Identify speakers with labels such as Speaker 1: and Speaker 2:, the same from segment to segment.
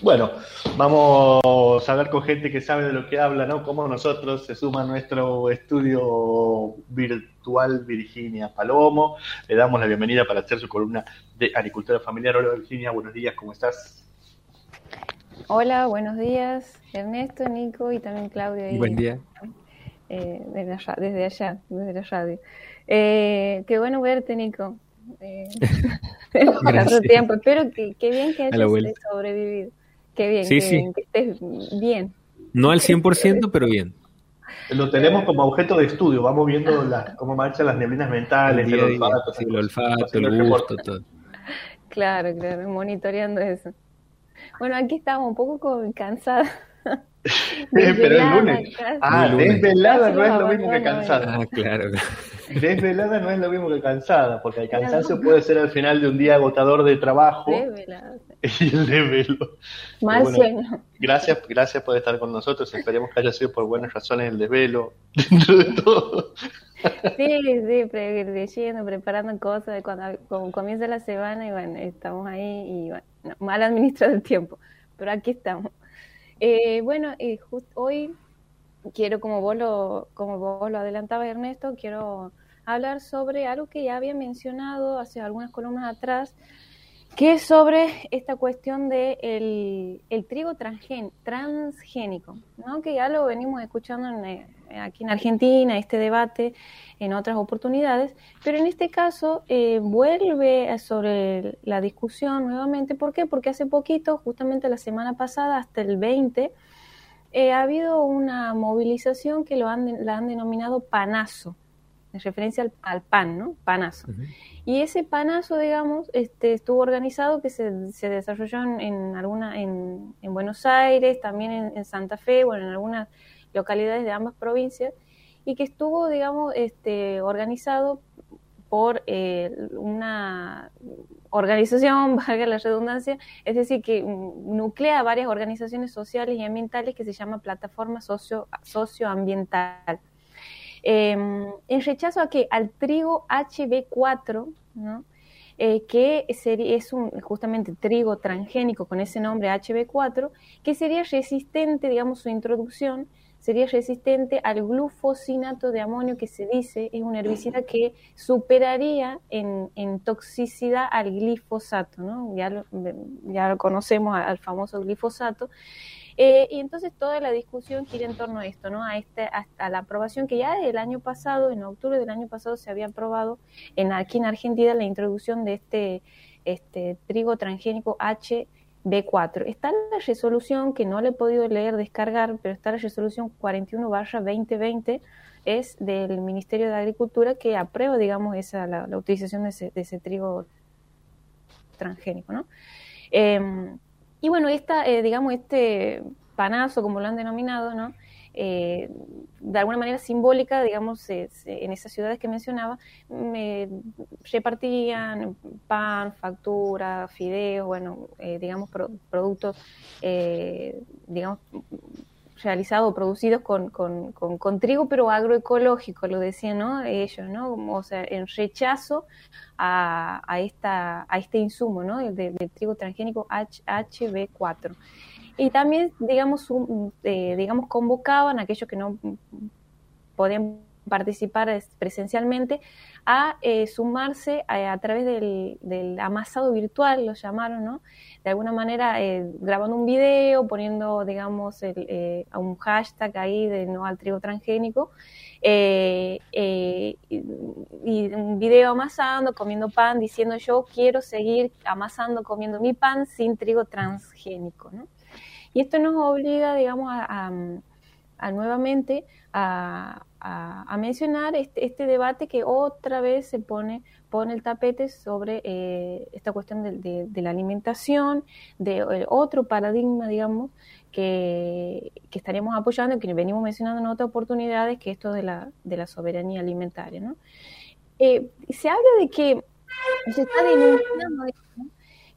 Speaker 1: Bueno, vamos a hablar con gente que sabe de lo que habla, ¿no? Como nosotros se suma a nuestro estudio virtual Virginia Palomo. Le damos la bienvenida para hacer su columna de agricultura familiar. Hola Virginia, buenos días, ¿cómo estás?
Speaker 2: Hola, buenos días, Ernesto, Nico y también Claudio.
Speaker 3: Buen día.
Speaker 2: Eh, desde, allá, desde allá, desde la radio. Eh, qué bueno verte, Nico. Eh, tanto tiempo. Espero que, bien que hayas sobrevivido. Qué bien, que estés bien.
Speaker 3: No al 100%, pero bien.
Speaker 1: Lo tenemos como objeto de estudio, vamos viendo cómo marchan las neblinas mentales, el, olfato,
Speaker 3: el olfato, el gusto, todo.
Speaker 2: Claro, claro, monitoreando eso. Bueno, aquí estamos un poco cansada
Speaker 1: Pero el lunes. Ah, desvelada no es lo mismo que cansada.
Speaker 3: Ah, claro.
Speaker 1: Desvelada no es lo mismo que cansada, porque el cansancio puede ser al final de un día agotador de trabajo. Desvelada. Y el desvelo.
Speaker 2: Mal sueño.
Speaker 1: Gracias, gracias por estar con nosotros. Esperemos que haya sido por buenas razones el desvelo dentro de todo.
Speaker 2: Sí, sí, leyendo, preparando cosas cuando, comienza la semana y bueno, estamos ahí y bueno, mal administrado el tiempo, pero aquí estamos. Eh, bueno, eh, hoy quiero, como vos, lo, como vos lo adelantabas, Ernesto, quiero hablar sobre algo que ya había mencionado hace algunas columnas atrás, que es sobre esta cuestión de el, trigo transgénico, ¿no? que ya lo venimos escuchando en, eh, aquí en Argentina, este debate en otras oportunidades, pero en este caso eh, vuelve sobre la discusión nuevamente. ¿Por qué? Porque hace poquito, justamente la semana pasada, hasta el 20, eh, ha habido una movilización que lo han, la han denominado panazo, referencia al, pan, ¿no? Panazo. Y ese panazo, digamos, este, estuvo organizado que se, se desarrolló en, alguna, en, en, Buenos Aires, también en, en Santa Fe, bueno, en algunas localidades de ambas provincias y que estuvo, digamos, este, organizado por eh, una organización, valga la redundancia, es decir, que nuclea varias organizaciones sociales y ambientales que se llama Plataforma Socio, Socioambiental. Em, en rechazo a que al trigo HB4, eh, que sería, es un, justamente trigo transgénico con ese nombre HB4, que sería resistente, digamos, su introducción sería resistente al glufosinato de amonio que se dice es un herbicida que superaría en, toxicidad al glifosato, ¿no? Ya lo, ya lo conocemos al famoso glifosato. Eh, y entonces toda la discusión gira en torno a esto, ¿no? A, este, a, la aprobación que ya el año pasado, en octubre del año pasado, se había aprobado en, aquí en Argentina la introducción de este, este trigo transgénico H B4. Está la resolución que no le he podido leer, descargar, pero está la resolución 41 2020, es del Ministerio de Agricultura que aprueba, digamos, esa, la, utilización de ese, trigo transgénico, ¿no? Em, y bueno, esta, eh, digamos, este panazo, como lo han denominado, ¿no? Eh, de alguna manera simbólica, digamos, en esas ciudades que mencionaba, me repartían pan, factura, fideos, bueno, eh, digamos, productos, eh, digamos, realizados, producidos con, con, con, trigo, pero agroecológico, lo decían ¿no? ellos, ¿no? O sea, en rechazo a, a, esta, a este insumo, ¿no? Del, trigo transgénico HB4 y también, digamos, eh, digamos, convocaban a aquellos que no podían participar presencialmente a eh, sumarse a, través del, amasado virtual, lo llamaron, ¿no? De alguna manera eh, grabando un video, poniendo, digamos, el, un hashtag ahí de no al trigo transgénico, y, y, un video amasando, comiendo pan, diciendo yo quiero seguir amasando, comiendo mi pan sin trigo transgénico, ¿no? Y esto nos obliga, digamos, a, nuevamente a, mencionar este, este, debate que otra vez se pone, pone el tapete sobre eh, esta cuestión de, la alimentación, de eh, otro paradigma, digamos, que, que, estaríamos apoyando, que venimos mencionando en otras oportunidades, que es esto de la, de la soberanía alimentaria. ¿no? Eh, se habla de que se está denunciando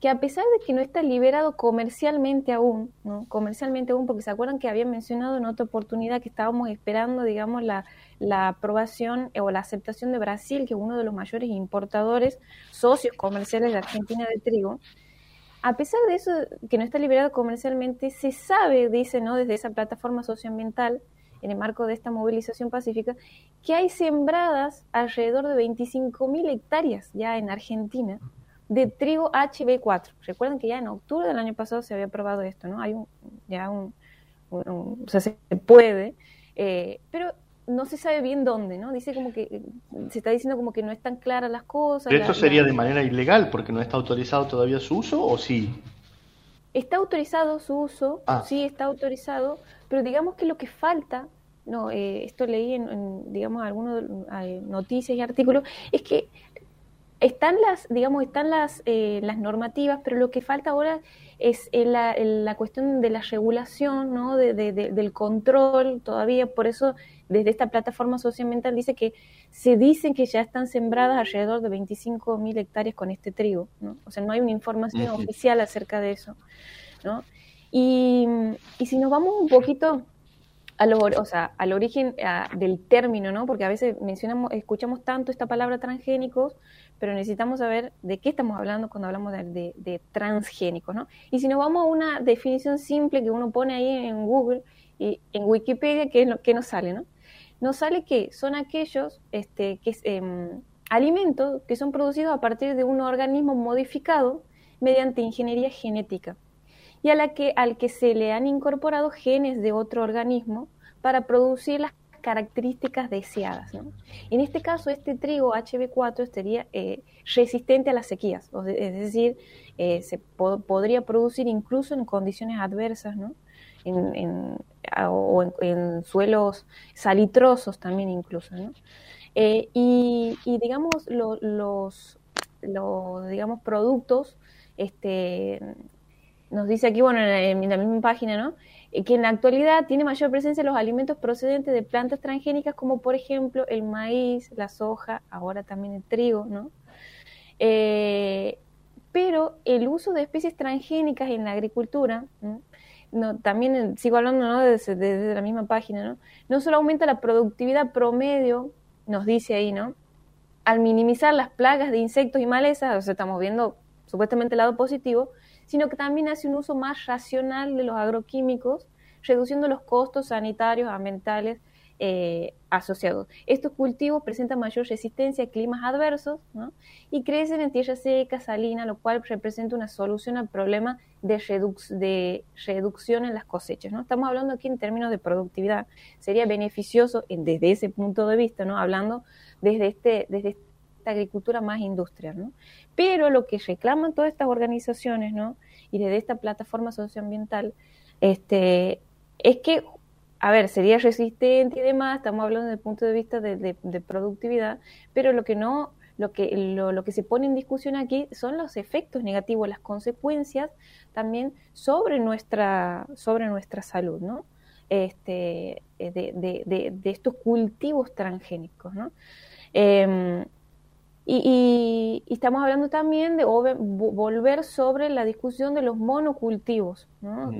Speaker 2: que a pesar de que no está liberado comercialmente aún, ¿no? comercialmente aún, porque se acuerdan que había mencionado en otra oportunidad que estábamos esperando, digamos, la, la aprobación o la aceptación de Brasil, que es uno de los mayores importadores, socios comerciales de Argentina de trigo, a pesar de eso, que no está liberado comercialmente, se sabe, dice, ¿no? Desde esa plataforma socioambiental, en el marco de esta movilización pacífica, que hay sembradas alrededor de 25.000 hectáreas ya en Argentina de trigo HB4. Recuerden que ya en octubre del año pasado se había aprobado esto, ¿no? Hay un, ya un, o sea, se puede, eh, pero no se sabe bien dónde, ¿no? Dice como que eh, se está diciendo como que no están claras las cosas.
Speaker 1: ¿Pero esto sería de manera ilegal porque no está autorizado todavía su uso o sí?
Speaker 2: Está autorizado su uso, ah. sí está autorizado, pero digamos que lo que falta, no, eh, esto leí en, digamos algunos noticias y artículos, es que están las, digamos, están las, eh, las normativas, pero lo que falta ahora es la, la cuestión de la regulación, ¿no? De, del control todavía, por eso desde esta plataforma socioambiental dice que se dicen que ya están sembradas alrededor de 25 mil hectáreas con este trigo, ¿no? O sea, no hay una información oficial acerca de eso, ¿no? Y, y si nos vamos un poquito al, o sea, al origen del término, ¿no? Porque a veces mencionamos, escuchamos tanto esta palabra transgénicos, pero necesitamos saber de qué estamos hablando cuando hablamos de, transgénicos, ¿no? Y si nos vamos a una definición simple que uno pone ahí en Google y en Wikipedia, ¿qué, que nos sale, no? Nos sale que son aquellos este, que, em, alimentos que son producidos a partir de un organismo modificado mediante ingeniería genética y a la que, al que se le han incorporado genes de otro organismo para producir las características deseadas. En este caso, este trigo HB4 sería eh, resistente a las sequías, es decir, eh, se podría producir incluso en condiciones adversas, ¿no? en, o en, suelos salitrosos también incluso. ¿no? Eh, y, digamos, los, los digamos, productos, este, nos dice aquí, bueno, en la misma página, ¿no? Eh, que en la actualidad tiene mayor presencia los alimentos procedentes de plantas transgénicas como por ejemplo el maíz, la soja, ahora también el trigo, ¿no? Eh, pero el uso de especies transgénicas en la agricultura, ¿no? también sigo hablando ¿no? desde, la misma página, ¿no? no solo aumenta la productividad promedio, nos dice ahí, ¿no? Al minimizar las plagas de insectos y malezas, o sea, estamos viendo supuestamente el lado positivo, sino que también hace un uso más racional de los agroquímicos, reduciendo los costos sanitarios, ambientales eh, asociados. Estos cultivos presentan mayor resistencia a climas adversos y crecen en tierra seca, salina, lo cual representa una solución al problema de, de reducción en las cosechas. ¿no? Estamos hablando aquí en términos de productividad. Sería beneficioso desde ese punto de vista, ¿no? hablando desde, este, desde agricultura más industrial. ¿no? Pero lo que reclaman todas estas organizaciones, ¿no? Y desde esta plataforma socioambiental, este, es que, a ver, sería resistente y demás, estamos hablando desde el punto de vista de, productividad, pero lo que no, lo que, lo, que se pone en discusión aquí son los efectos negativos, las consecuencias también sobre nuestra, sobre nuestra salud, ¿no? Este, de, de, estos cultivos transgénicos, ¿no? Em, y, estamos hablando también de volver sobre la discusión de los monocultivos, ¿no?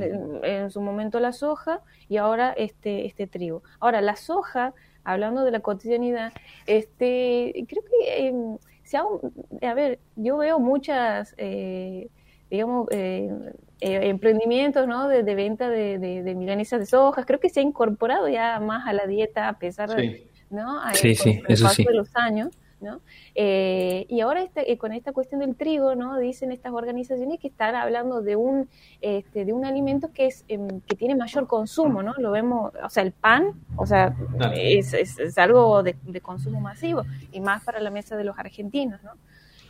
Speaker 2: en su momento la soja y ahora este, este trigo. Ahora, la soja, hablando de la cotidianidad, este, creo que, eh, a ver, yo veo muchas, eh, digamos, eh, emprendimientos ¿no? de, venta de, de, de, milanesas de soja, creo que se ha incorporado ya más a la dieta a pesar de, ¿no?
Speaker 3: sí, sí, paso
Speaker 2: de los años. ¿No? Eh, y ahora este, eh, con esta cuestión del trigo, ¿no? Dicen estas organizaciones que están hablando de un, este, de un alimento que es em, que tiene mayor consumo, ¿no? Lo vemos, o sea, el pan, o sea, es, es, algo de, consumo masivo y más para la mesa de los argentinos, ¿no?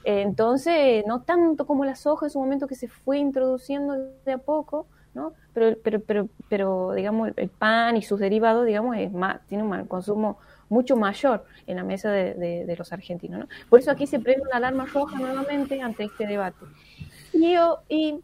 Speaker 2: entonces, no tanto como la soja en su momento que se fue introduciendo de a poco, ¿no? Pero, pero, pero, pero digamos, el pan y sus derivados, digamos, es más, tiene un consumo mucho mayor en la mesa de, los argentinos. ¿no? Por eso aquí se prende una alarma roja nuevamente ante este debate. Y yo y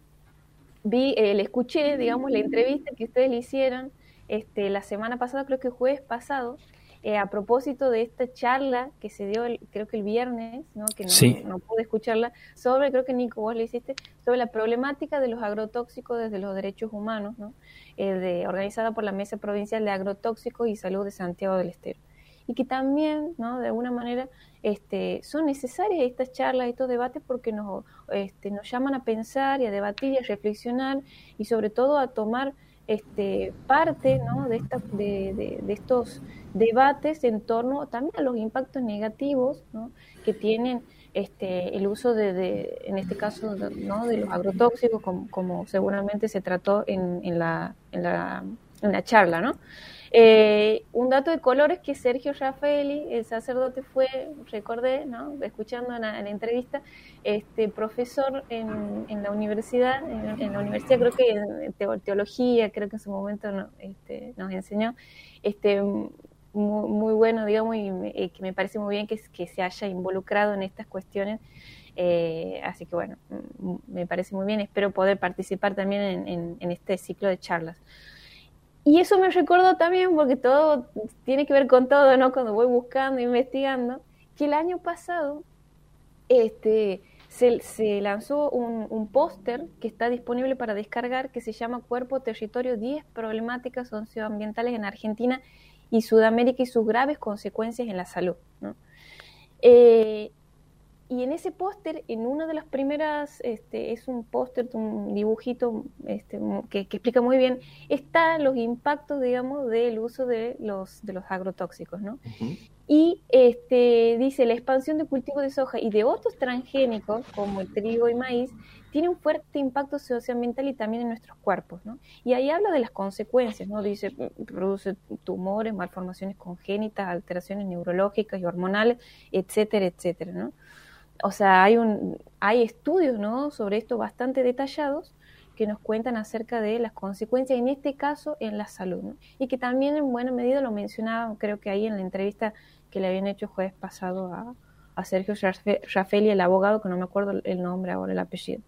Speaker 2: vi, eh, le escuché, digamos, la entrevista que ustedes le hicieron este, la semana pasada, creo que jueves pasado, eh, a propósito de esta charla que se dio, creo que el viernes, ¿no? que no, pude escucharla, sobre, creo que Nico, vos le hiciste, sobre la problemática de los agrotóxicos desde los derechos humanos, ¿no? Eh, de, organizada por la Mesa Provincial de Agrotóxicos y Salud de Santiago del Estero. Y que también, ¿no? De alguna manera, este, son necesarias estas charlas, estos debates, porque nos, este, nos llaman a pensar y a debatir y a reflexionar y sobre todo a tomar este, parte ¿no? de, esta, de, de, estos debates en torno también a los impactos negativos que tienen este, el uso de, en este caso, ¿no? de los agrotóxicos, como, como seguramente se trató en, en, la, en, la, en la charla, ¿no? Eh, un dato de color es que Sergio Raffaeli, el sacerdote, fue, recordé, ¿no? escuchando en la, entrevista, este profesor en, en la universidad, en, la universidad creo que en teología, creo que en su momento este, nos enseñó, este, muy, bueno, digamos, y eh, que me parece muy bien que, se haya involucrado en estas cuestiones. Eh, así que bueno, me parece muy bien, espero poder participar también en, en este ciclo de charlas. Y eso me recordó también, porque todo tiene que ver con todo, ¿no? Cuando voy buscando, investigando, que el año pasado este, se, lanzó un, un póster que está disponible para descargar que se llama Cuerpo Territorio 10 Problemáticas Socioambientales en Argentina y Sudamérica y sus graves consecuencias en la salud. ¿no? Eh, y en ese póster, en una de las primeras, este, es un póster, un dibujito este, que, explica muy bien, están los impactos, digamos, del uso de los, de los agrotóxicos, ¿no? Y este, dice, la expansión de cultivos de soja y de otros transgénicos, como el trigo y maíz, tiene un fuerte impacto socioambiental y también en nuestros cuerpos, ¿no? Y ahí habla de las consecuencias, ¿no? Dice, produce tumores, malformaciones congénitas, alteraciones neurológicas y hormonales, etcétera, etcétera, ¿no? O sea, hay, un, hay estudios ¿no? sobre esto bastante detallados que nos cuentan acerca de las consecuencias, en este caso, en la salud. Y que también en buena medida lo mencionaba, creo que ahí en la entrevista que le habían hecho el jueves pasado a, a Sergio Raffaelli, el abogado, que no me acuerdo el nombre ahora, el apellido.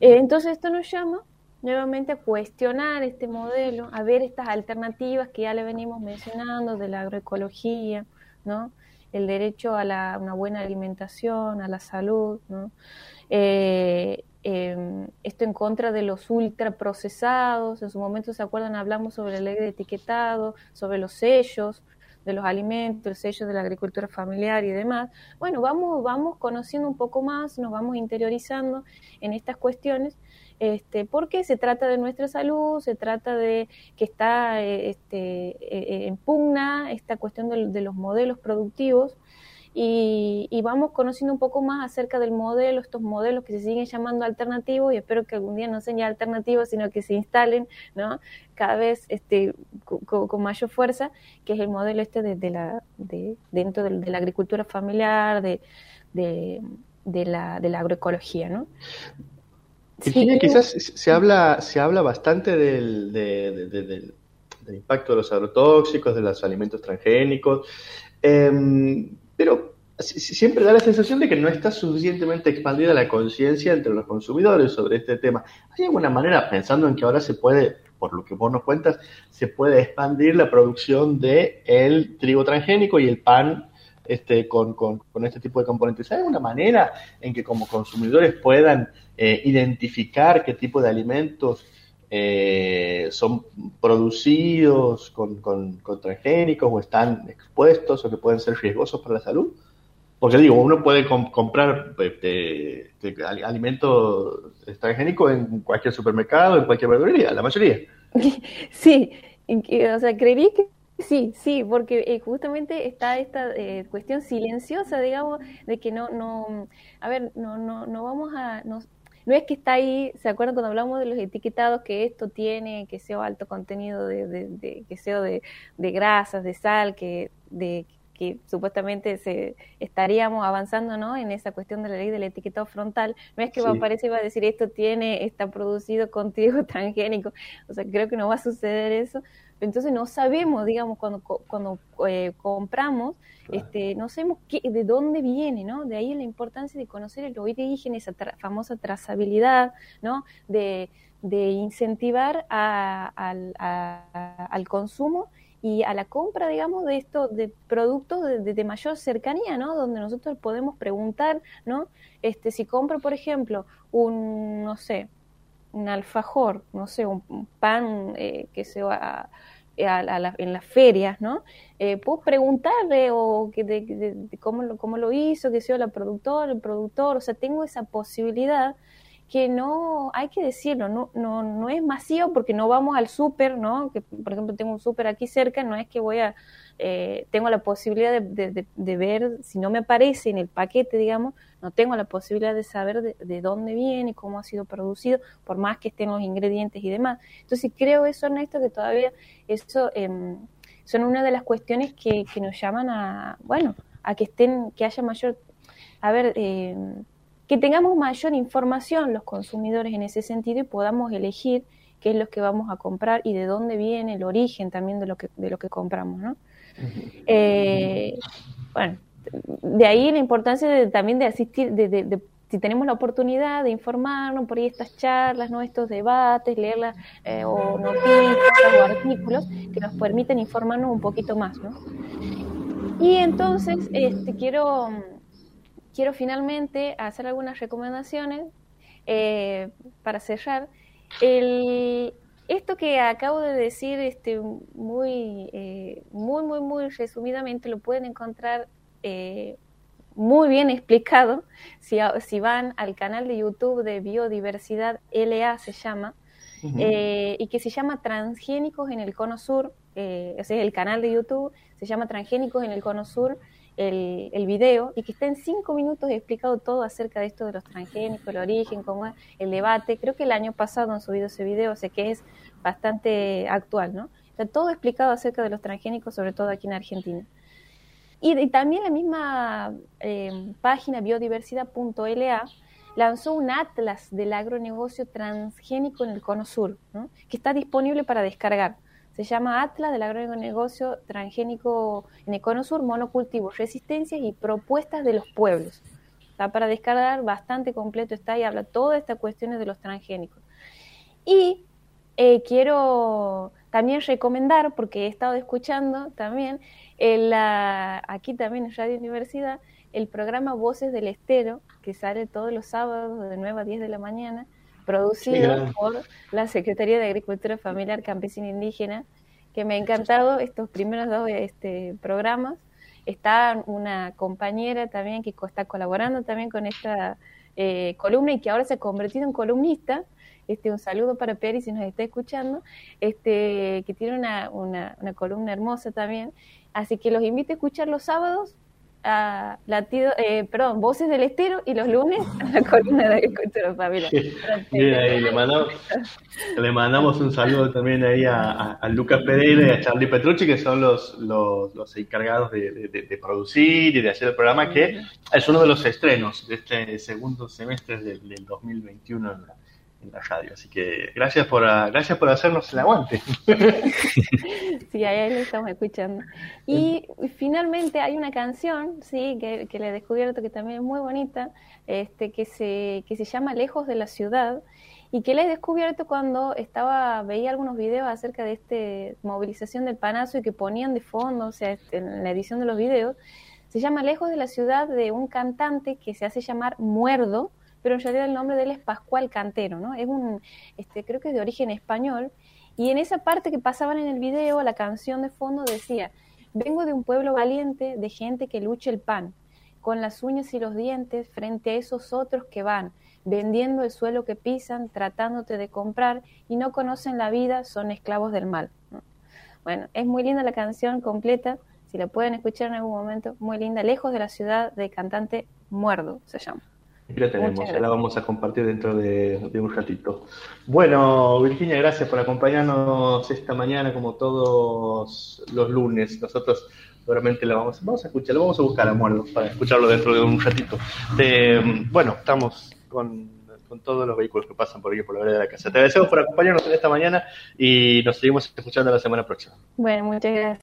Speaker 2: Eh, entonces esto nos llama nuevamente a cuestionar este modelo, a ver estas alternativas que ya le venimos mencionando de la agroecología, ¿no? El derecho a la, una buena alimentación, a la salud, ¿no? Eh, em, esto en contra de los ultraprocesados, en su momento se acuerdan, hablamos sobre la ley de etiquetado, sobre los sellos de los alimentos, el sello de la agricultura familiar y demás. Bueno, vamos, vamos conociendo un poco más, nos vamos interiorizando en estas cuestiones este, porque se trata de nuestra salud, se trata de que está eh, este, eh, en pugna esta cuestión de, los modelos productivos y, vamos conociendo un poco más acerca del modelo, estos modelos que se siguen llamando alternativos y espero que algún día no sean ya alternativos, sino que se instalen ¿no? cada vez este, con, mayor fuerza, que es el modelo este de, la, de, dentro de, la agricultura familiar, de, de, la, de la agroecología. ¿no?
Speaker 1: Quizás se habla, se habla bastante del, del, impacto de los agrotóxicos, de los alimentos transgénicos, em, pero siempre da la sensación de que no está suficientemente expandida la conciencia entre los consumidores sobre este tema. ¿Hay alguna manera, pensando en que ahora se puede, por lo que vos nos cuentas, se puede expandir la producción de el trigo transgénico y el pan este, con, con, este tipo de componentes. ¿Hay alguna manera en que como consumidores puedan eh, identificar qué tipo de alimentos eh, son producidos con, con, transgénicos o están expuestos o que pueden ser riesgosos para la salud? Porque digo, uno puede comprar este, este, alimentos transgénicos en cualquier supermercado, en cualquier verdulería, la mayoría.
Speaker 2: Sí, o sea, creería que Sí, sí, porque eh, justamente está esta eh, cuestión silenciosa, digamos, de que no, no, a ver, no, no, no vamos a, no, no es que está ahí, ¿se acuerdan cuando hablamos de los etiquetados que esto tiene, que sea alto contenido de, de, que sea de, de grasas, de sal, que, de, que supuestamente se estaríamos avanzando ¿no? en esa cuestión de la ley del etiquetado frontal, no es que va a aparecer y va a decir esto tiene, está producido con trigo transgénico, o sea, creo que no va a suceder eso, entonces no sabemos, digamos, cuando, cuando eh, compramos, este, no sabemos qué, de dónde viene, ¿no? De ahí la importancia de conocer el origen, esa famosa trazabilidad, ¿no? De, de incentivar al, al consumo y a la compra, digamos, de estos de productos de, de, mayor cercanía, ¿no? Donde nosotros podemos preguntar, ¿no? Este, si compro, por ejemplo, un, no sé, un alfajor, no sé, un, pan eh, que sea en las ferias, ¿no? Eh, puedo preguntarle o que de, cómo, lo, cómo lo hizo, que sea la productora, el productor, o sea, tengo esa posibilidad que no, hay que decirlo, no, no, no es masivo porque no vamos al súper, ¿no? Que, por ejemplo, tengo un súper aquí cerca, no es que voy a, eh, tengo la posibilidad de, de, ver, si no me aparece en el paquete, digamos, no tengo la posibilidad de saber de, dónde viene, cómo ha sido producido, por más que estén los ingredientes y demás. Entonces creo eso, Ernesto, que todavía eso eh, son una de las cuestiones que, que, nos llaman a, bueno, a que estén, que haya mayor, a ver, eh, que tengamos mayor información los consumidores en ese sentido y podamos elegir qué es lo que vamos a comprar y de dónde viene el origen también de lo que, de lo que compramos, ¿no? Eh, bueno, de ahí la importancia también de asistir, de, si tenemos la oportunidad de informarnos por ahí estas charlas, ¿no? estos debates, leerlas eh, o noticias o artículos que nos permiten informarnos un poquito más. ¿no? Y entonces este, quiero quiero finalmente hacer algunas recomendaciones eh, para cerrar. El, esto que acabo de decir este, muy, eh, muy, muy, muy resumidamente lo pueden encontrar eh, muy bien explicado si, si, van al canal de YouTube de Biodiversidad LA se llama, y que se llama Transgénicos en el Cono Sur, ese es el canal de YouTube, se llama Transgénicos en el Cono Sur, el, video y que está en cinco minutos explicado todo acerca de esto de los transgénicos, el origen, cómo es el debate. Creo que el año pasado han subido ese video, o sea que es bastante actual, ¿no? Está todo explicado acerca de los transgénicos, sobre todo aquí en Argentina. Y, también la misma eh, página biodiversidad.la lanzó un atlas del agronegocio transgénico en el Cono Sur, ¿no? que está disponible para descargar. Se llama Atlas del agronegocio transgénico en Econo Sur, monocultivos, resistencias y propuestas de los pueblos. Está para descargar, bastante completo está y habla todas estas cuestiones de los transgénicos. Y eh, quiero también recomendar, porque he estado escuchando también, aquí también en Radio Universidad, el programa Voces del Estero, que sale todos los sábados de 9 a 10 de la mañana, producido por la Secretaría de Agricultura Familiar Campesina Indígena, que me ha encantado estos primeros dos este, programas. Está una compañera también que está colaborando también con esta eh, columna y que ahora se ha convertido en columnista. Este, un saludo para Peri si nos está escuchando, este, que tiene una, una, una columna hermosa también. Así que los invito a escuchar los sábados a latido, eh, perdón, Voces del Estero y los lunes a la columna de Agricultura Familiar.
Speaker 1: ahí, le mandamos, le mandamos un saludo también ahí a, a, Lucas Pereira y a Charlie Petrucci, que son los, los, los encargados de, de, producir y de hacer el programa, que es uno de los estrenos de este segundo semestre del, del 2021 en la, en la radio. Así que gracias por, ah, gracias por hacernos el aguante.
Speaker 2: Sí, ahí lo estamos escuchando. Y finalmente hay una canción, sí, que, que le he descubierto que también es muy bonita, este, que se, que se llama Lejos de la ciudad y que le he descubierto cuando estaba veía algunos videos acerca de este movilización del panazo y que ponían de fondo, o sea, este, en la edición de los videos, se llama Lejos de la ciudad de un cantante que se hace llamar Muerdo, pero en realidad el nombre de él es Pascual Cantero, ¿no? Es un, este, creo que es de origen español, y en esa parte que pasaban en el video, la canción de fondo decía, vengo de un pueblo valiente, de gente que lucha el pan, con las uñas y los dientes frente a esos otros que van, vendiendo el suelo que pisan, tratándote de comprar y no conocen la vida, son esclavos del mal. Bueno, es muy linda la canción completa, si la pueden escuchar en algún momento, muy linda, lejos de la ciudad de cantante Muerdo se llama.
Speaker 1: Aquí la tenemos, ya la vamos a compartir dentro de, un ratito. Bueno, Virginia, gracias por acompañarnos esta mañana, como todos los lunes. Nosotros seguramente la vamos, vamos a escuchar, lo vamos a buscar a Muerdo para escucharlo dentro de un ratito. bueno, estamos con, con, todos los vehículos que pasan por aquí por la vereda de la casa. Te agradecemos por acompañarnos en esta mañana y nos seguimos escuchando la semana próxima.
Speaker 2: Bueno, muchas gracias.